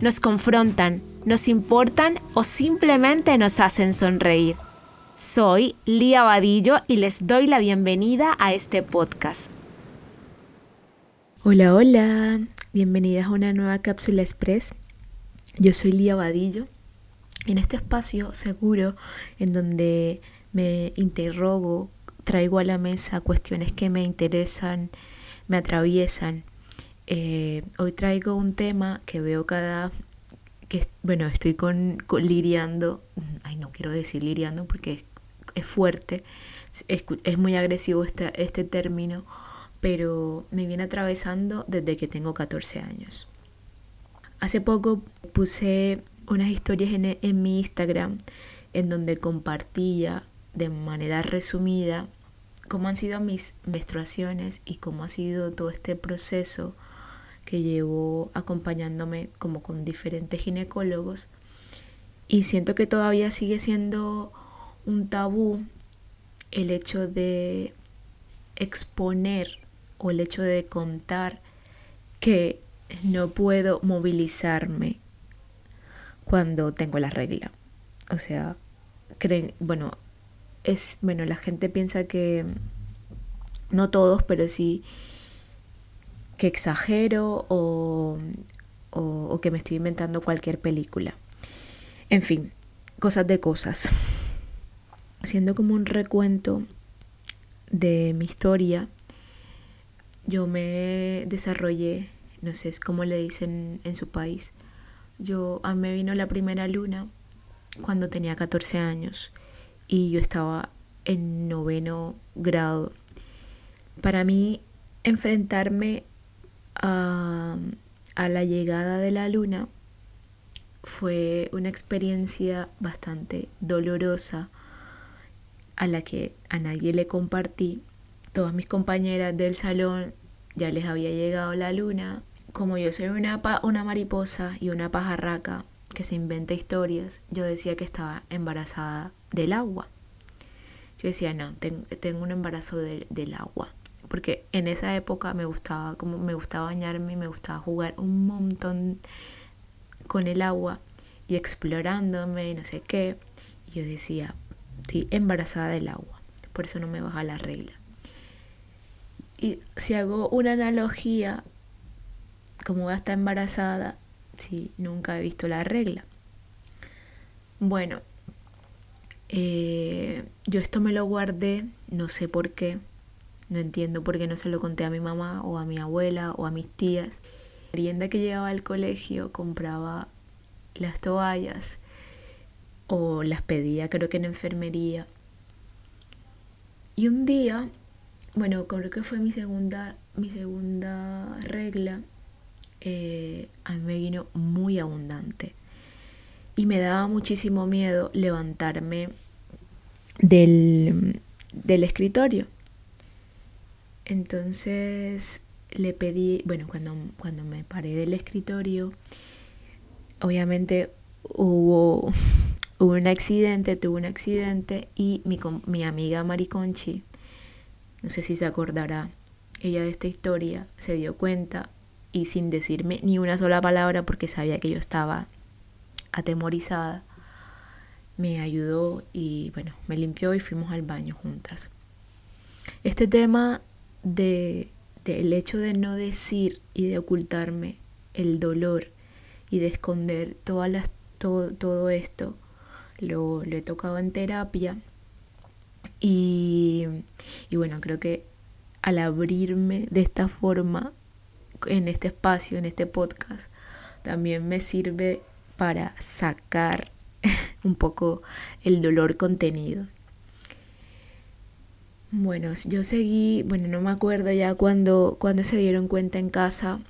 nos confrontan, nos importan o simplemente nos hacen sonreír. Soy Lía Vadillo y les doy la bienvenida a este podcast. Hola, hola, bienvenidas a una nueva cápsula express. Yo soy Lía Vadillo. En este espacio seguro en donde me interrogo, traigo a la mesa cuestiones que me interesan, me atraviesan. Eh, hoy traigo un tema que veo cada que bueno, estoy con, liriando, ay no quiero decir liriando porque es, fuerte, es, muy agresivo este, este término, pero me viene atravesando desde que tengo 14 años. Hace poco puse unas historias en, en mi Instagram en donde compartía de manera resumida cómo han sido mis menstruaciones y cómo ha sido todo este proceso que llevo acompañándome como con diferentes ginecólogos y siento que todavía sigue siendo un tabú el hecho de exponer o el hecho de contar que no puedo movilizarme cuando tengo la regla. O sea, creen, bueno, es, bueno, la gente piensa que, no todos, pero sí que exagero o, o, que me estoy inventando cualquier película. En fin, cosas de cosas. Haciendo como un recuento de mi historia, yo me desarrollé, no sé cómo le dicen en su país, yo a mí me vino la primera luna cuando tenía 14 años y yo estaba en noveno grado. Para mí enfrentarme a, la llegada de la luna fue una experiencia bastante dolorosa a la que a nadie le compartí. Todas mis compañeras del salón ya les había llegado la luna. Como yo soy una, una mariposa y una pajarraca que se inventa historias, yo decía que estaba embarazada del agua. Yo decía, no, tengo un embarazo del agua porque en esa época me gustaba, como me gustaba bañarme, me gustaba jugar un montón con el agua y explorándome y no sé qué. Y yo decía, estoy embarazada del agua, por eso no me baja la regla. Y si hago una analogía, como voy a estar embarazada, si nunca he visto la regla. Bueno, eh, yo esto me lo guardé, no sé por qué, no entiendo por qué no se lo conté a mi mamá o a mi abuela o a mis tías. La merienda que llegaba al colegio compraba las toallas o las pedía creo que en enfermería. Y un día, bueno, creo que fue mi segunda, mi segunda regla, eh, a mí me vino muy abundante. Y me daba muchísimo miedo levantarme del, del escritorio. Entonces le pedí, bueno, cuando, cuando me paré del escritorio, obviamente hubo, hubo un accidente, tuve un accidente y mi, mi amiga Mariconchi, no sé si se acordará, ella de esta historia se dio cuenta y sin decirme ni una sola palabra porque sabía que yo estaba atemorizada, me ayudó y bueno, me limpió y fuimos al baño juntas. Este tema de, del hecho de no decir y de ocultarme el dolor y de esconder todas las, todo, todo esto, lo, lo, he tocado en terapia y, y bueno, creo que al abrirme de esta forma en este espacio, en este podcast, también me sirve para sacar un poco el dolor contenido. Bueno, yo seguí, bueno, no me acuerdo ya cuando, cuando se dieron cuenta en casa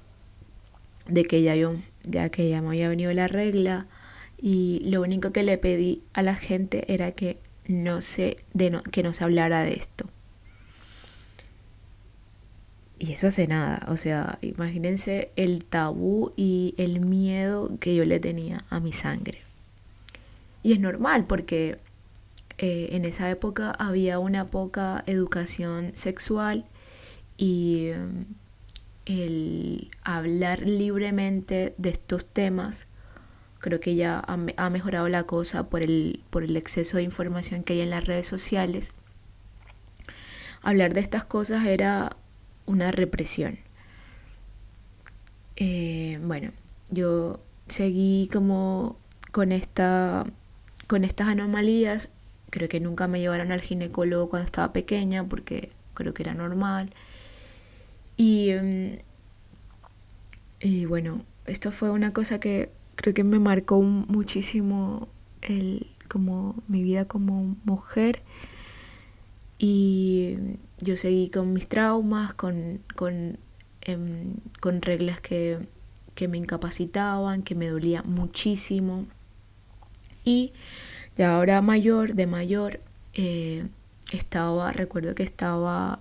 de que ya yo ya que ya me había venido la regla y lo único que le pedí a la gente era que no se, de que no se hablara de esto. Y eso hace nada, o sea, imagínense el tabú y el miedo que yo le tenía a mi sangre. Y es normal porque eh, en esa época había una poca educación sexual y mm, el hablar libremente de estos temas creo que ya ha, mejorado la cosa por el, por el exceso de información que hay en las redes sociales. Hablar de estas cosas era una represión. Eh, bueno, yo seguí como con esta con estas anomalías creo que nunca me llevaron al ginecólogo cuando estaba pequeña porque creo que era normal y, mm, y bueno esto fue una cosa que creo que me marcó muchísimo el como mi vida como mujer y yo seguí con mis traumas, con, con, em, con reglas que, que, me incapacitaban, que me dolía muchísimo. Y ya ahora mayor, de mayor, eh, estaba, recuerdo que estaba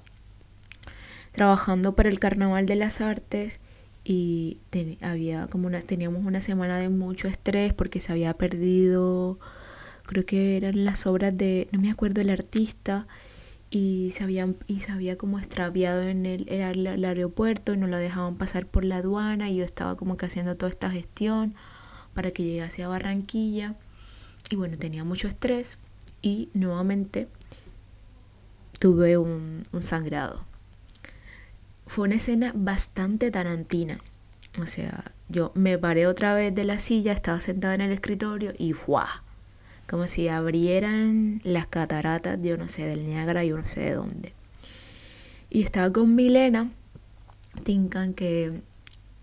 trabajando para el Carnaval de las Artes y había como una, teníamos una semana de mucho estrés porque se había perdido, creo que eran las obras de, no me acuerdo el artista, y se, habían, y se había como extraviado en el, el, aeropuerto y no lo dejaban pasar por la aduana y yo estaba como que haciendo toda esta gestión para que llegase a Barranquilla y bueno, tenía mucho estrés y nuevamente tuve un, un sangrado. Fue una escena bastante tarantina. O sea, yo me paré otra vez de la silla, estaba sentada en el escritorio y ¡guau! como si abrieran las cataratas, yo no sé, del Niágara, yo no sé de dónde. Y estaba con Milena Tinkan, que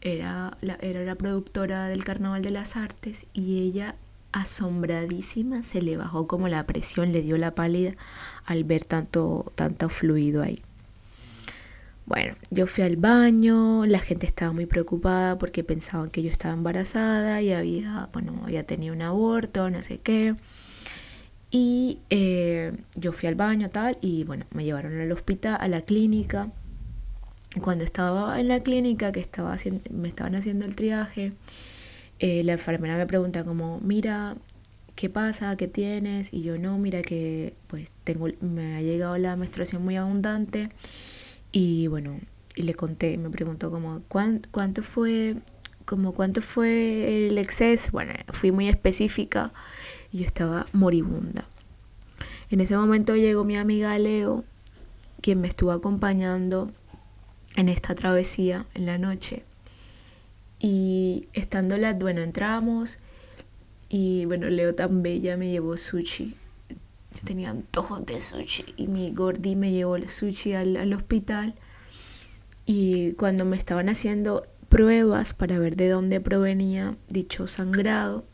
era la, era la productora del Carnaval de las Artes, y ella, asombradísima, se le bajó como la presión, le dio la pálida al ver tanto, tanto fluido ahí. Bueno, yo fui al baño, la gente estaba muy preocupada porque pensaban que yo estaba embarazada y había, bueno, había tenido un aborto, no sé qué. Y eh, yo fui al baño tal y bueno, me llevaron al hospital, a la clínica. Cuando estaba en la clínica, que estaba haciendo, me estaban haciendo el triaje, eh, la enfermera me pregunta como, mira, ¿qué pasa? ¿Qué tienes? Y yo no, mira que pues tengo, me ha llegado la menstruación muy abundante. Y bueno, y le conté, me preguntó como, ¿cuánto, fue? Como cuánto fue el exceso, bueno, fui muy específica yo estaba moribunda. En ese momento llegó mi amiga Leo, quien me estuvo acompañando en esta travesía en la noche. Y estando la, bueno, entramos y bueno, Leo tan bella me llevó sushi. Tenía antojos de sushi y mi gordi me llevó el sushi al, al hospital. Y cuando me estaban haciendo pruebas para ver de dónde provenía dicho sangrado,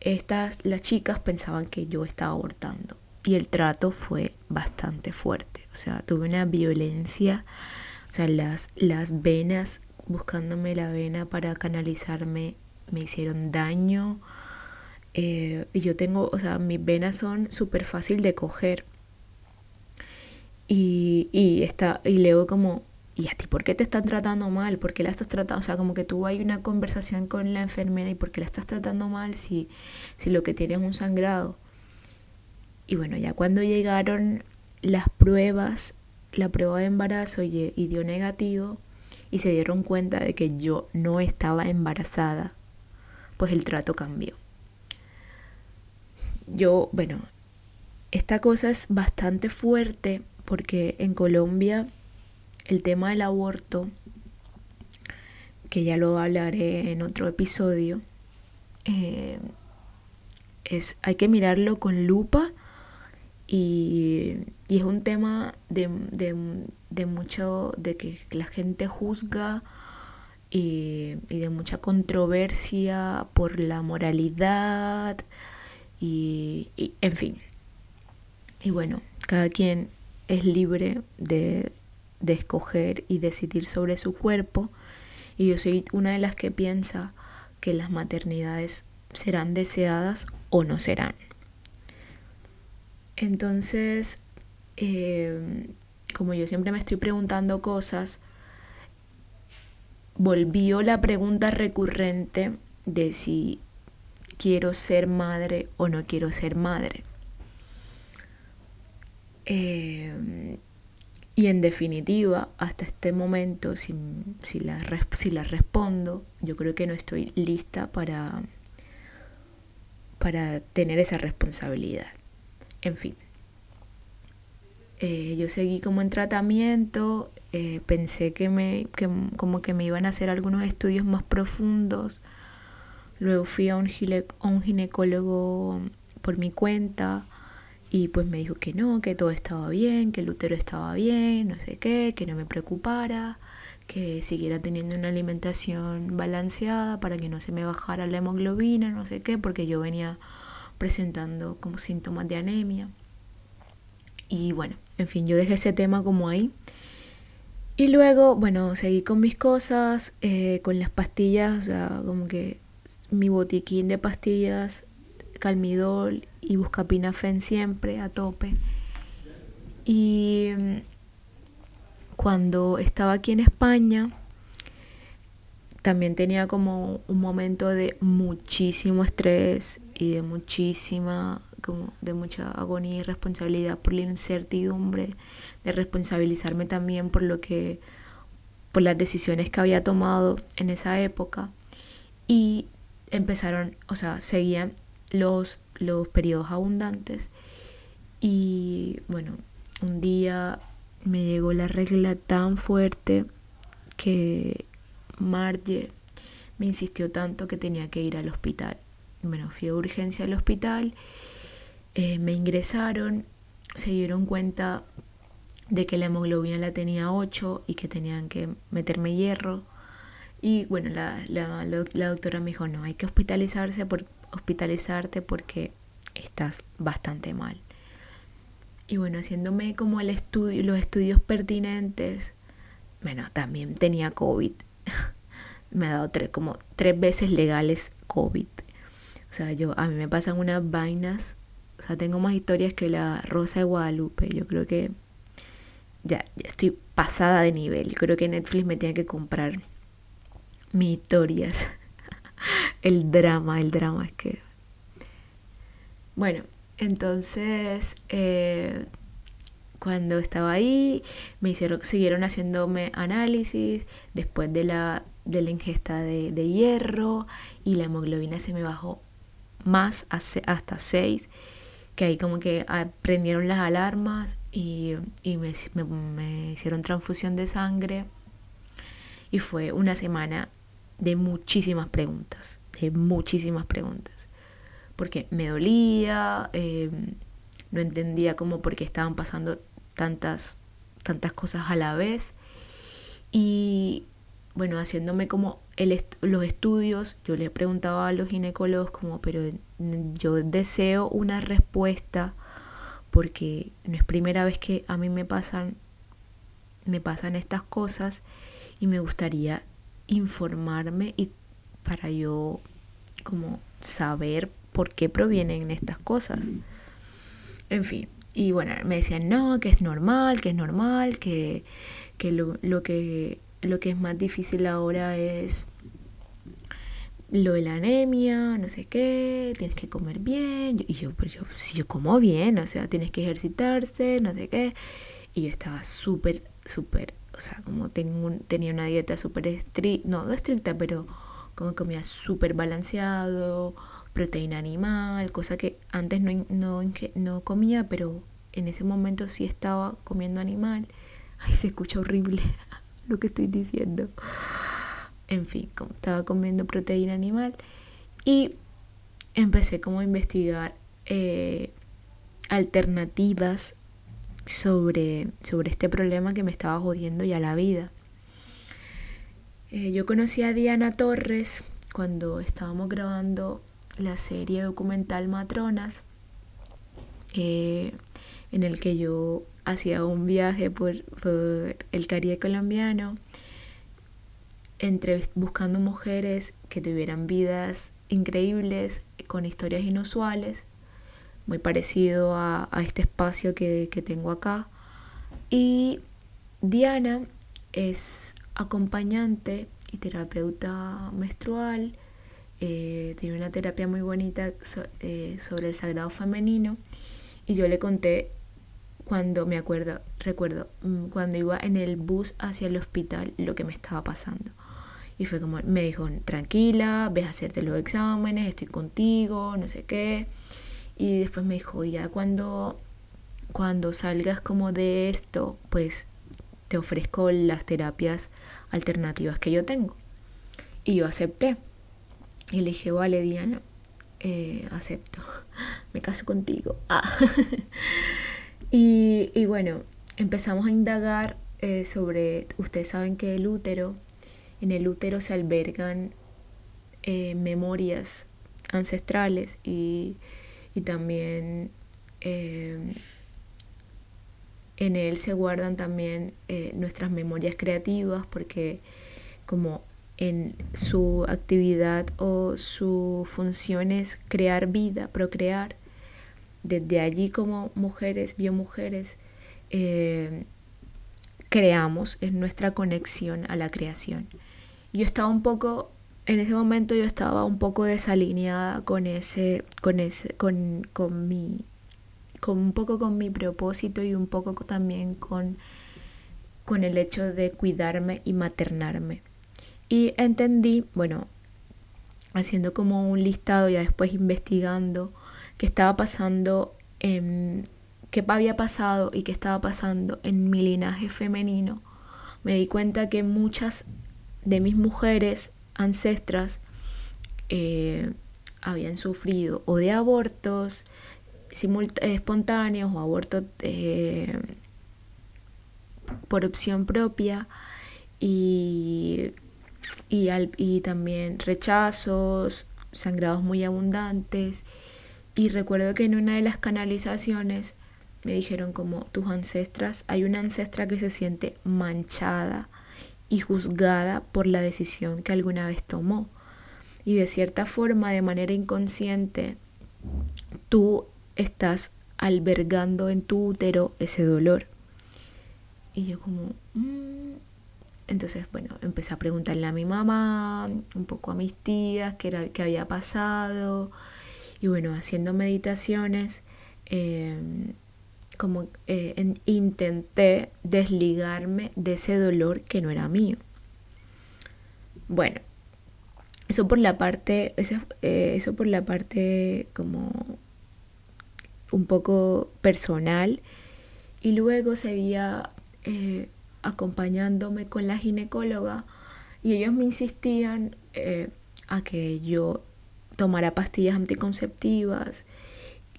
estas, las chicas pensaban que yo estaba abortando y el trato fue bastante fuerte. O sea, tuve una violencia, o sea, las, las venas, buscándome la vena para canalizarme, me hicieron daño. Eh, y yo tengo, o sea, mis venas son súper fácil de coger. Y, y, está, y leo como ¿y a ti por qué te están tratando mal? ¿Por qué la estás tratando? O sea, como que tú hay una conversación con la enfermera y ¿por qué la estás tratando mal si, si lo que tiene es un sangrado? Y bueno, ya cuando llegaron las pruebas, la prueba de embarazo y, y dio negativo y se dieron cuenta de que yo no estaba embarazada, pues el trato cambió. Yo, bueno, esta cosa es bastante fuerte porque en Colombia el tema del aborto, que ya lo hablaré en otro episodio, eh, es, hay que mirarlo con lupa y, es un tema de, mucho, de que la gente juzga y, de mucha controversia por la moralidad y, y en fin. Y bueno, cada quien es libre de de escoger y decidir sobre su cuerpo Y yo soy una de las que piensa que las maternidades serán deseadas o no serán. Entonces, eh, como yo siempre me estoy preguntando cosas, volvió la pregunta recurrente de si quiero ser madre o no quiero ser madre. Eh, y en definitiva, hasta este momento, si, si, la, si la respondo, yo creo que no estoy lista para, para tener esa responsabilidad. En fin, eh, yo seguí como en tratamiento, eh, pensé que me, que, como que me iban a hacer algunos estudios más profundos. Luego fui a un, a un ginecólogo por mi cuenta y pues me dijo que no, que todo estaba bien, que el útero estaba bien, no sé qué, que no me preocupara, que siguiera teniendo una alimentación balanceada para que no se me bajara la hemoglobina, no sé qué, porque yo venía presentando como síntomas de anemia. Y bueno, en fin, yo dejé ese tema como ahí. Y luego, bueno, seguí con mis cosas, eh, con las pastillas, o sea, como que mi botiquín de pastillas, calmidol y buscapinafen siempre a tope. Y mm, cuando estaba aquí en España, también tenía como un momento de muchísimo estrés y de muchísima como de mucha agonía y responsabilidad por la incertidumbre, de responsabilizarme también por lo que por las decisiones que había tomado en esa época y empezaron, o sea, seguían los los periodos abundantes y bueno, un día me llegó la regla tan fuerte que Marge me insistió tanto que tenía que ir al hospital. Bueno, fui a urgencia al hospital eh, me ingresaron, se dieron cuenta de que la hemoglobina la tenía 8 y que tenían que meterme hierro. Y bueno, la, la, doctora me dijo, no, hay que hospitalizarse por, hospitalizarte porque estás bastante mal. Y bueno, haciéndome como el estudio, los estudios pertinentes, bueno, también tenía COVID. me ha dado como tres veces legales COVID. O sea, yo, a mí me pasan unas vainas o sea, tengo más historias que la Rosa de Guadalupe. Yo creo que ya, estoy pasada de nivel. Yo creo que Netflix me tiene que comprar mis historias. el drama, el drama es que... Bueno, entonces eh, cuando estaba ahí me hicieron, siguieron haciéndome análisis después de la, de la ingesta de, de hierro y la hemoglobina se me bajó más hasta 6 que ahí como que prendieron las alarmas y, me, hicieron transfusión de sangre. Y fue una semana de muchísimas preguntas, de muchísimas preguntas, porque me dolía, em, no entendía cómo porque estaban pasando tantas, tantas cosas a la vez. Y bueno, haciéndome como el los estudios, yo le preguntaba a los ginecólogos como, pero yo deseo una respuesta porque no es primera vez que a mí me pasan me pasan estas cosas y me gustaría informarme y para yo como saber por qué provienen estas cosas. En fin, y bueno, me decían, no, que es normal, que es normal, que, que lo, lo que lo que es más difícil ahora es lo de la anemia, no sé qué, tienes que comer bien. Y yo, pues yo, si yo como bien, o sea, tienes que ejercitarse, no sé qué. Y yo estaba súper, súper, o sea, como tenía una dieta súper estricta, no, no estricta, pero como comía súper balanceado, proteína animal, cosa que antes no, no, no comía, pero en ese momento sí estaba comiendo animal. Ay, se escucha horrible lo que estoy diciendo. En fin, estaba comiendo proteína animal y empecé como a investigar eh, alternativas sobre, sobre este problema que me estaba jodiendo ya la vida. Eh, yo conocí a Diana Torres cuando estábamos grabando la serie documental Matronas, eh, en el que yo hacía un viaje por, el Caribe colombiano buscando mujeres que tuvieran vidas increíbles, con historias inusuales, muy parecido a, este espacio que, tengo acá. Y Diana es acompañante y terapeuta menstrual. Eh, tiene una terapia muy bonita eh, sobre el sagrado femenino. Y yo le conté cuando me acuerdo, recuerdo, mm, cuando iba en el bus hacia el hospital lo que me estaba pasando. Y fue como, me dijo, tranquila, ves a hacerte los exámenes, estoy contigo, no sé qué. Y después me dijo, ya cuando, cuando salgas como de esto, pues te ofrezco las terapias alternativas que yo tengo. Y yo acepté. Y le dije, vale, Diana, eh, acepto, me caso contigo. Ah. y, bueno, empezamos a indagar eh, sobre, ustedes saben que el útero, en el útero se albergan eh, memorias ancestrales y y también eh, en él se guardan también nuestras memorias creativas porque como en su actividad o su función es crear vida, procrear, desde allí como mujeres, biomujeres, eh, creamos, es nuestra conexión a la creación. Yo estaba un poco en ese momento yo estaba un poco desalineada con ese, con ese, con, con mi, con un poco con mi propósito y un poco también con, con el hecho de cuidarme y maternarme. Y entendí, bueno, haciendo como un listado, ya después investigando qué estaba pasando en qué había pasado y qué estaba pasando en mi linaje femenino, me di cuenta que muchas de mis mujeres ancestras eh, habían sufrido o de abortos espontáneos o abortos eh, por opción propia y, y, y también rechazos, sangrados muy abundantes. Y recuerdo que en una de las canalizaciones me dijeron como tus ancestras, hay una ancestra que se siente manchada y juzgada por la decisión que alguna vez tomó. Y de cierta forma, de manera inconsciente, tú estás albergando en tu útero ese dolor. Y yo como... Mm". Entonces, bueno, empecé a preguntarle a mi mamá, un poco a mis tías, qué, era, qué había pasado. Y bueno, haciendo meditaciones, eh, como eh, intenté desligarme de ese dolor que no era mío. Bueno, eso por la parte, eso, eh, eso por la parte como un poco personal y luego seguía eh, acompañándome con la ginecóloga y ellos me insistían a que yo tomara pastillas anticonceptivas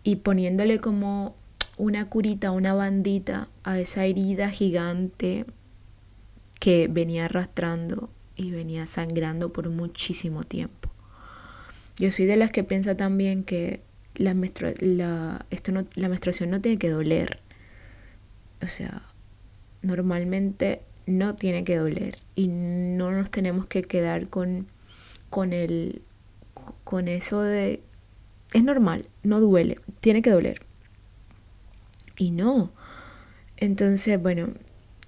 y poniéndole como una curita, una bandita a esa herida gigante que venía arrastrando y venía sangrando por muchísimo tiempo. Yo soy de las que piensa también que la, no, menstruación no tiene que doler. O sea, normalmente no tiene que doler y no nos tenemos que quedar con, con, el, con eso de... Es normal, no duele, tiene que doler. Y no. Entonces, bueno,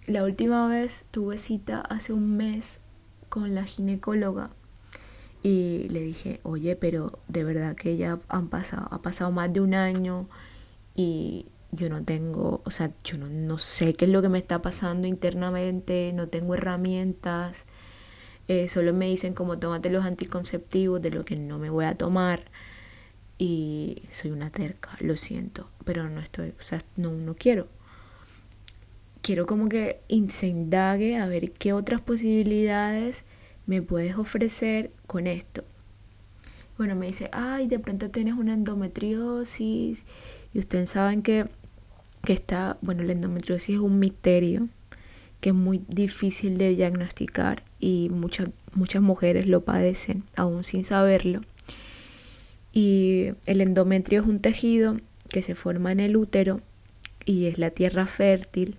la última vez tuve cita hace un mes con la ginecóloga y le dije, oye, pero de verdad que ya han pasado, ha pasado más de un año y yo no tengo, o sea, yo no, no sé qué es lo que me está pasando internamente, no tengo herramientas, eh, solo me dicen como tómate los anticonceptivos de lo que no me voy a tomar y soy una terca, lo siento, pero no estoy, o sea, no, no quiero. Quiero como que se indague a ver qué otras posibilidades me puedes ofrecer con esto. Bueno, me dice, ay, de pronto tienes una endometriosis y ustedes saben que, que está, bueno, la endometriosis es un misterio que es muy difícil de diagnosticar y muchas, muchas mujeres lo padecen aún sin saberlo. Y el endometrio es un tejido que se forma en el útero y es la tierra fértil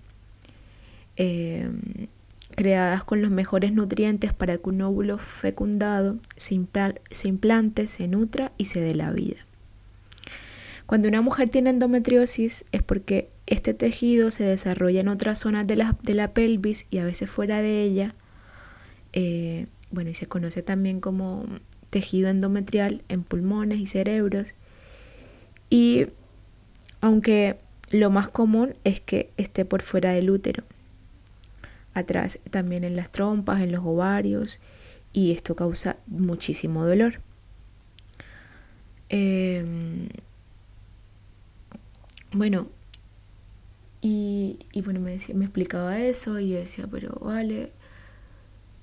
em, creadas con los mejores nutrientes para que un óvulo fecundado se, implante, se nutra y se dé la vida. Cuando una mujer tiene endometriosis es porque este tejido se desarrolla en otras zonas de la, de la pelvis y a veces fuera de ella. Eh, bueno, y se conoce también como tejido endometrial en pulmones y cerebros. Y aunque lo más común es que esté por fuera del útero atrás también en las trompas, en los ovarios y esto causa muchísimo dolor. Em, bueno, y, bueno, me, decía, me explicaba eso y yo decía, pero vale,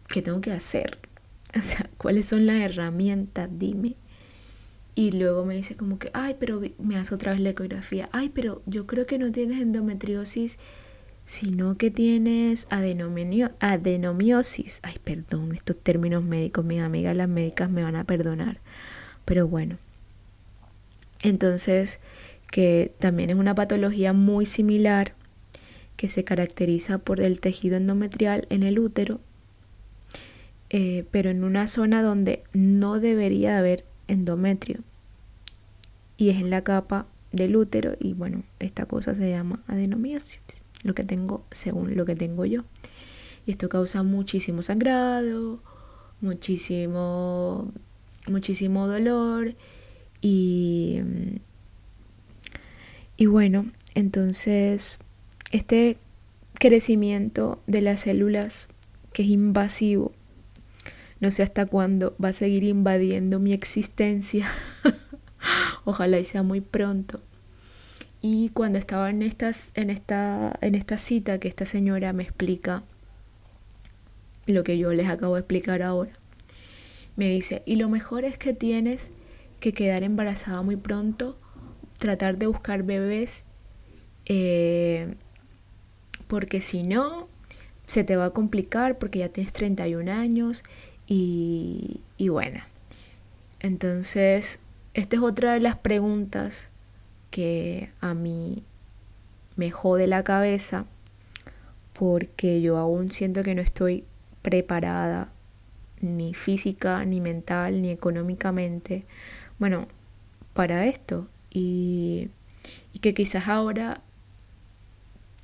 ¿qué tengo que hacer? O sea, ¿cuáles son las herramientas? Dime. Y luego me dice como que, ay, pero me hace otra vez la ecografía. Ay, pero yo creo que no tienes endometriosis sino que tienes adenomiosis. Ay, perdón, estos términos médicos, mis amigas las médicas me van a perdonar. Pero bueno. Entonces, que también es una patología muy similar que se caracteriza por el tejido endometrial en el útero, eh, pero en una zona donde no debería haber endometrio. Y es en la capa del útero y bueno, esta cosa se llama adenomiosis lo que tengo según lo que tengo yo. Y esto causa muchísimo sangrado, muchísimo, muchísimo dolor y, y bueno, entonces este crecimiento de las células que es invasivo, no sé hasta cuándo va a seguir invadiendo mi existencia. Ojalá y sea muy pronto. Y cuando estaba en, estas, en, esta, en esta cita que esta señora me explica lo que yo les acabo de explicar ahora, me dice, y lo mejor es que tienes que quedar embarazada muy pronto, tratar de buscar bebés, eh, porque si no, se te va a complicar porque ya tienes 31 años y, y bueno. Entonces, esta es otra de las preguntas que a mí me jode la cabeza porque yo aún siento que no estoy preparada ni física, ni mental, ni económicamente, bueno, para esto. Y, y que quizás ahora,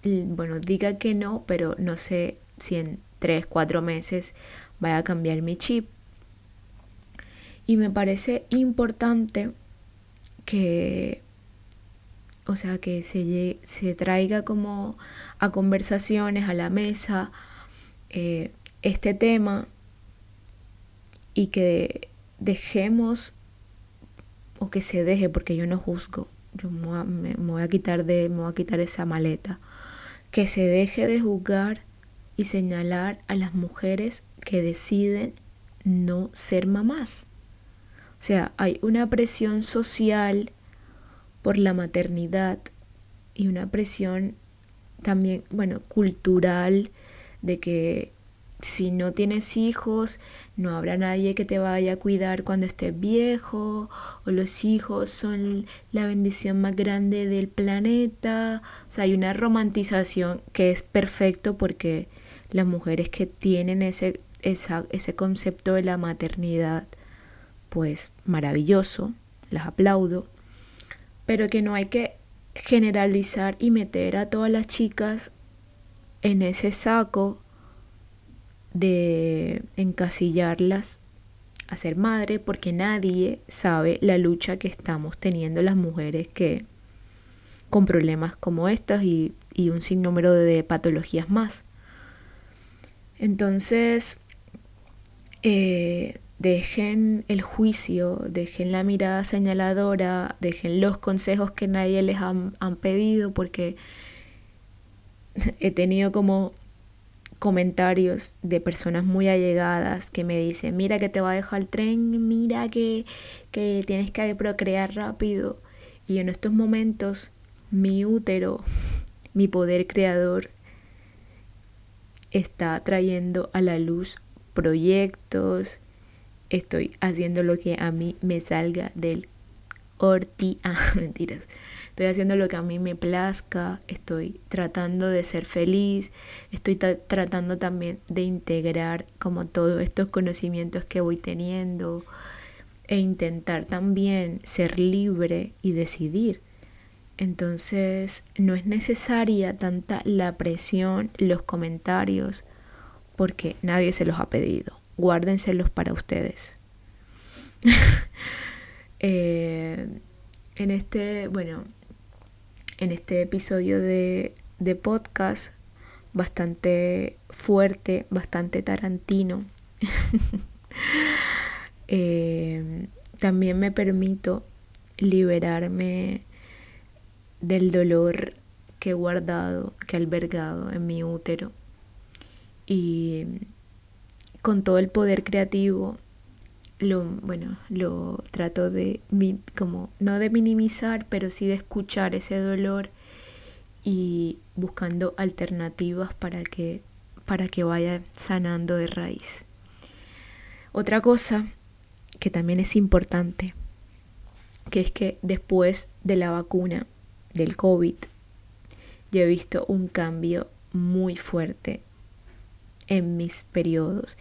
bueno, diga que no, pero no sé si en tres, cuatro meses vaya a cambiar mi chip. Y me parece importante que o sea, que se, se traiga como a conversaciones, a la mesa, eh, este tema y que dejemos o que se deje, porque yo no juzgo, yo me, voy a quitar de, me voy a quitar esa maleta, que se deje de juzgar y señalar a las mujeres que deciden no ser mamás. O sea, hay una presión social por la maternidad y una presión también, bueno, cultural de que si no tienes hijos, no habrá nadie que te vaya a cuidar cuando estés viejo, o los hijos son la bendición más grande del planeta. O sea, hay una romantización que es perfecto porque las mujeres que tienen ese, ese concepto de la maternidad, pues maravilloso, las aplaudo pero que no hay que generalizar y meter a todas las chicas en ese saco de encasillarlas a ser madre porque nadie sabe la lucha que estamos teniendo las mujeres que con problemas como estas y, y un sinnúmero de patologías más. Entonces, eh, dejen el juicio, dejen la mirada señaladora, dejen los consejos que nadie les han, pedido, porque he tenido como comentarios de personas muy allegadas que me dicen, mira que te va a dejar el tren, mira que, que tienes que procrear rápido. Y en estos momentos mi útero, mi poder creador, está trayendo a la luz proyectos, estoy haciendo lo que a mí me salga del orti, ah, mentiras. Estoy haciendo lo que a mí me plazca, estoy tratando de ser feliz, estoy tratando también de integrar como todos estos conocimientos que voy teniendo e intentar también ser libre y decidir. Entonces no es necesaria tanta la presión, los comentarios, porque nadie se los ha pedido. Guárdenselos para ustedes. Eh, en este, bueno, en este episodio de, de podcast bastante fuerte, bastante tarantino. Eh, también me permito liberarme del dolor que he guardado, que he albergado en mi útero. Y con todo el poder creativo, lo, bueno, lo trato de, como, no de minimizar, pero sí de escuchar ese dolor y buscando alternativas para que, para que vaya sanando de raíz. Otra cosa que también es importante, que es que después de la vacuna del COVID, yo he visto un cambio muy fuerte en mis periodos.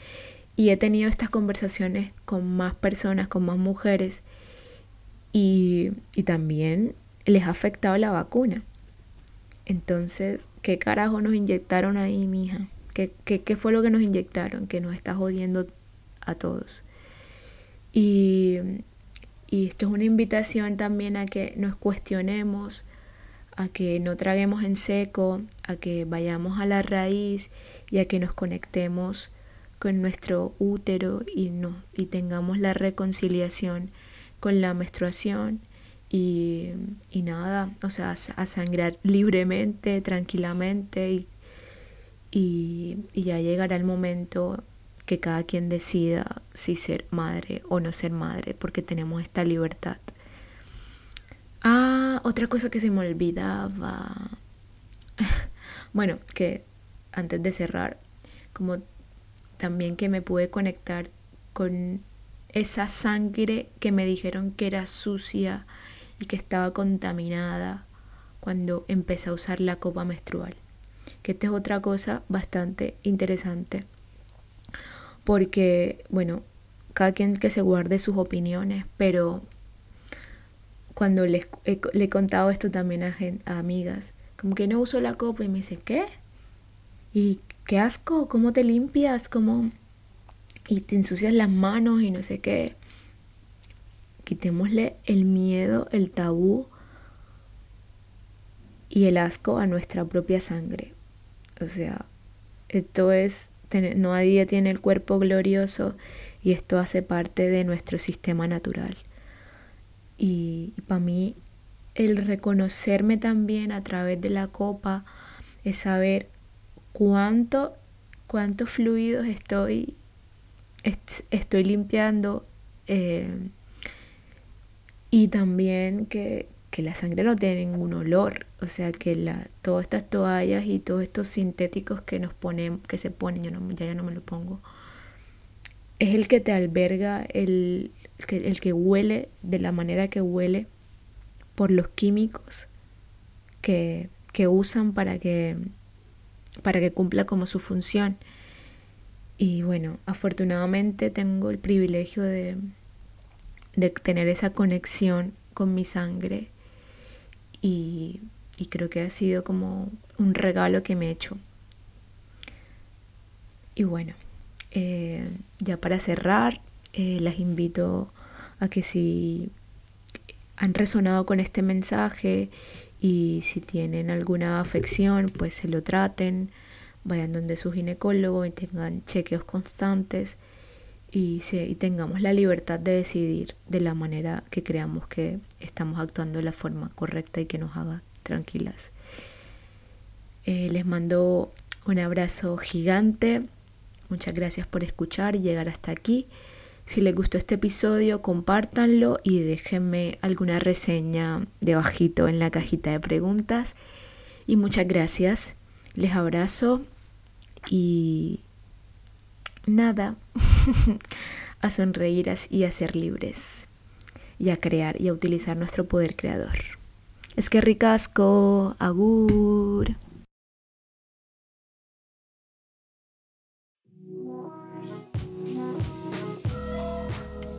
Y he tenido estas conversaciones con más personas, con más mujeres, y, también les ha afectado la vacuna. Entonces, ¿qué carajo nos inyectaron ahí, mija? ¿Qué, qué, qué fue lo que nos inyectaron? Que nos está jodiendo a todos. Y, y esto es una invitación también a que nos cuestionemos, a que no traguemos en seco, a que vayamos a la raíz y a que nos conectemos con nuestro útero y, no, y tengamos la reconciliación con la menstruación y, y nada, o sea, a sangrar libremente, tranquilamente y, y, y ya llegará el momento que cada quien decida si ser madre o no ser madre, porque tenemos esta libertad. Ah, otra cosa que se me olvidaba. bueno, que antes de cerrar, como también que me pude conectar con esa sangre que me dijeron que era sucia y que estaba contaminada cuando empecé a usar la copa menstrual. Que esta es otra cosa bastante interesante. Porque, bueno, cada quien que se guarde sus opiniones, pero cuando les, le he contado esto también a, a amigas, como que no uso la copa y me dice, ¿qué? Y qué asco, cómo te limpias, cómo... Y te ensucias las manos y no sé qué. Quitémosle el miedo, el tabú y el asco a nuestra propia sangre. O sea, esto es, nadie tiene el cuerpo glorioso y esto hace parte de nuestro sistema natural. Y, para mí el reconocerme también a través de la copa es saber cuánto, cuántos fluidos estoy, estoy limpiando eh, y también que, la sangre no tiene ningún olor, o sea que la, todas estas toallas y todos estos sintéticos que nos ponen, que se ponen, yo no, ya, ya no me lo pongo, es el que te alberga, el, que, el que huele de la manera que huele por los químicos que, que usan para que para que cumpla como su función. Y bueno, afortunadamente tengo el privilegio de, de tener esa conexión con mi sangre y, y, creo que ha sido como un regalo que me he hecho. Y bueno, eh, ya para cerrar, eh, las invito a que si han resonado con este mensaje y si tienen alguna afección, pues se lo traten, vayan donde su ginecólogo y tengan chequeos constantes y, y tengamos la libertad de decidir de la manera que creamos que estamos actuando de la forma correcta y que nos haga tranquilas. Eh, les mando un abrazo gigante. Muchas gracias por escuchar y llegar hasta aquí. Si les gustó este episodio, compártanlo y déjenme alguna reseña debajito en la cajita de preguntas. Y muchas gracias. Les abrazo y nada, a sonreír y a ser libres. y a crear y a utilizar nuestro poder creador. Es que ricasco, agur.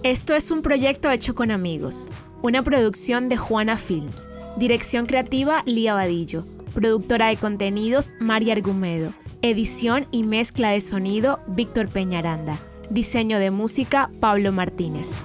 Esto es un proyecto hecho con amigos, una producción de Juana Films, dirección creativa Lía Vadillo, productora de contenidos María Argumedo, edición y mezcla de sonido Víctor Peñaranda, diseño de música Pablo Martínez.